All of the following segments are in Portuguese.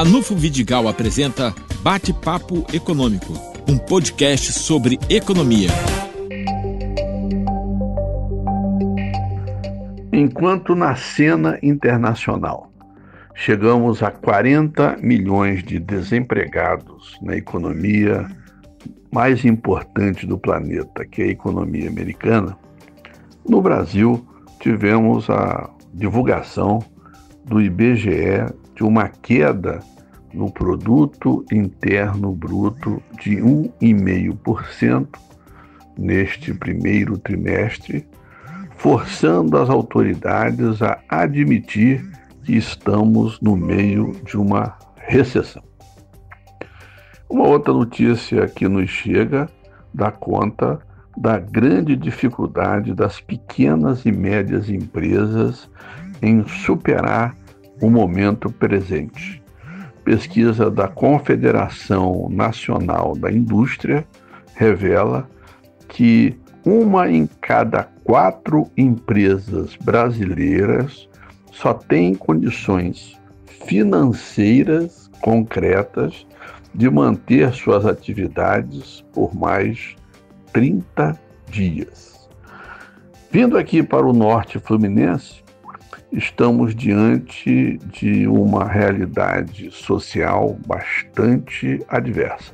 Ranulfo Vidigal apresenta Bate-Papo Econômico, um podcast sobre economia. Enquanto na cena internacional chegamos a 40 milhões de desempregados na economia mais importante do planeta, que é a economia americana, no Brasil tivemos a divulgação do IBGE de uma queda no produto interno bruto de 1,5% neste primeiro trimestre, forçando as autoridades a admitir que estamos no meio de uma recessão. Uma outra notícia que nos chega dá conta da grande dificuldade das pequenas e médias empresas em superar o momento presente. Pesquisa da Confederação Nacional da Indústria revela que uma em cada quatro empresas brasileiras só tem condições financeiras concretas de manter suas atividades por mais 30 dias. Vindo aqui para o norte fluminense, estamos diante de uma realidade social bastante adversa.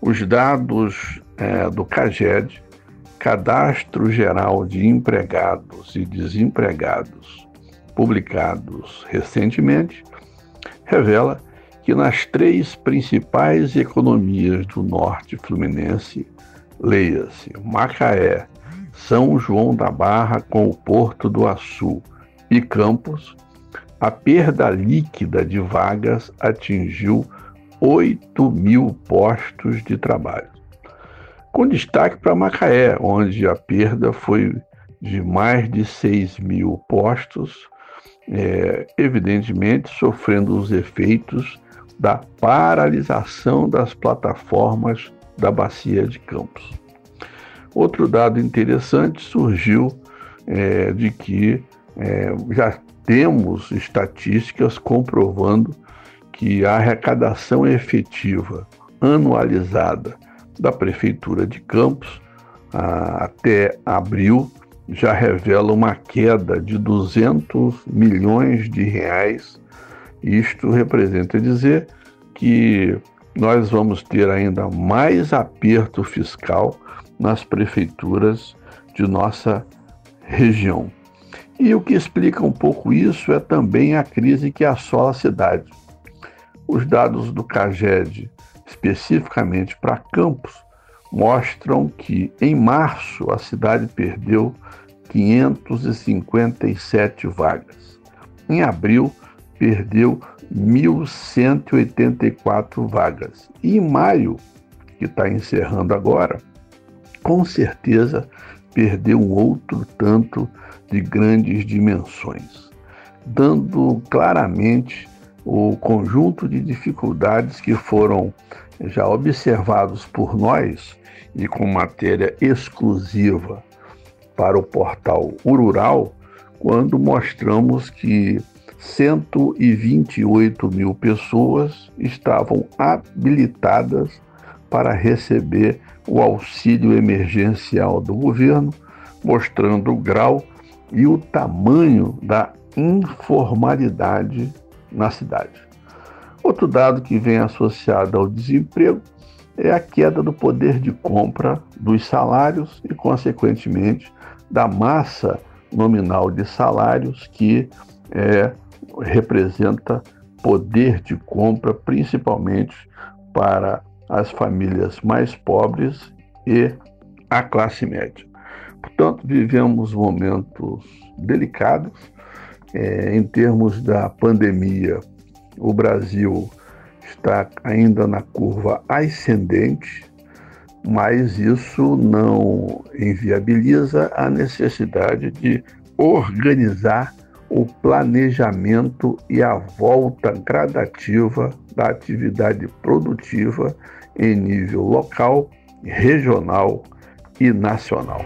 Os dados é, do CAGED, Cadastro Geral de Empregados e Desempregados, publicados recentemente, revela que nas três principais economias do norte fluminense, leia-se Macaé, São João da Barra com o Porto do Açu e Campos, a perda líquida de vagas atingiu 8 mil postos de trabalho. Com destaque para Macaé, onde a perda foi de mais de 6 mil postos, é, evidentemente sofrendo os efeitos da paralisação das plataformas da Bacia de Campos. Outro dado interessante surgiu é, de que é, já temos estatísticas comprovando que a arrecadação efetiva anualizada da Prefeitura de Campos a, até abril já revela uma queda de 200 milhões de reais. Isto representa dizer que nós vamos ter ainda mais aperto fiscal nas prefeituras de nossa região. E o que explica um pouco isso é também a crise que assola a cidade. Os dados do CAGED, especificamente para Campos, mostram que em março a cidade perdeu 557 vagas. Em abril, perdeu 1.184 vagas. E em maio, que está encerrando agora, com certeza perdeu outro tanto de grandes dimensões, dando claramente o conjunto de dificuldades que foram já observados por nós e com matéria exclusiva para o portal Urural, quando mostramos que 128 mil pessoas estavam habilitadas para receber o auxílio emergencial do governo, mostrando o grau e o tamanho da informalidade na cidade. Outro dado que vem associado ao desemprego é a queda do poder de compra dos salários e, consequentemente, da massa nominal de salários que é, representa poder de compra, principalmente para as famílias mais pobres e a classe média. Portanto, vivemos momentos delicados. É, em termos da pandemia, o Brasil está ainda na curva ascendente, mas isso não inviabiliza a necessidade de organizar o planejamento e a volta gradativa da atividade produtiva em nível local, regional e nacional.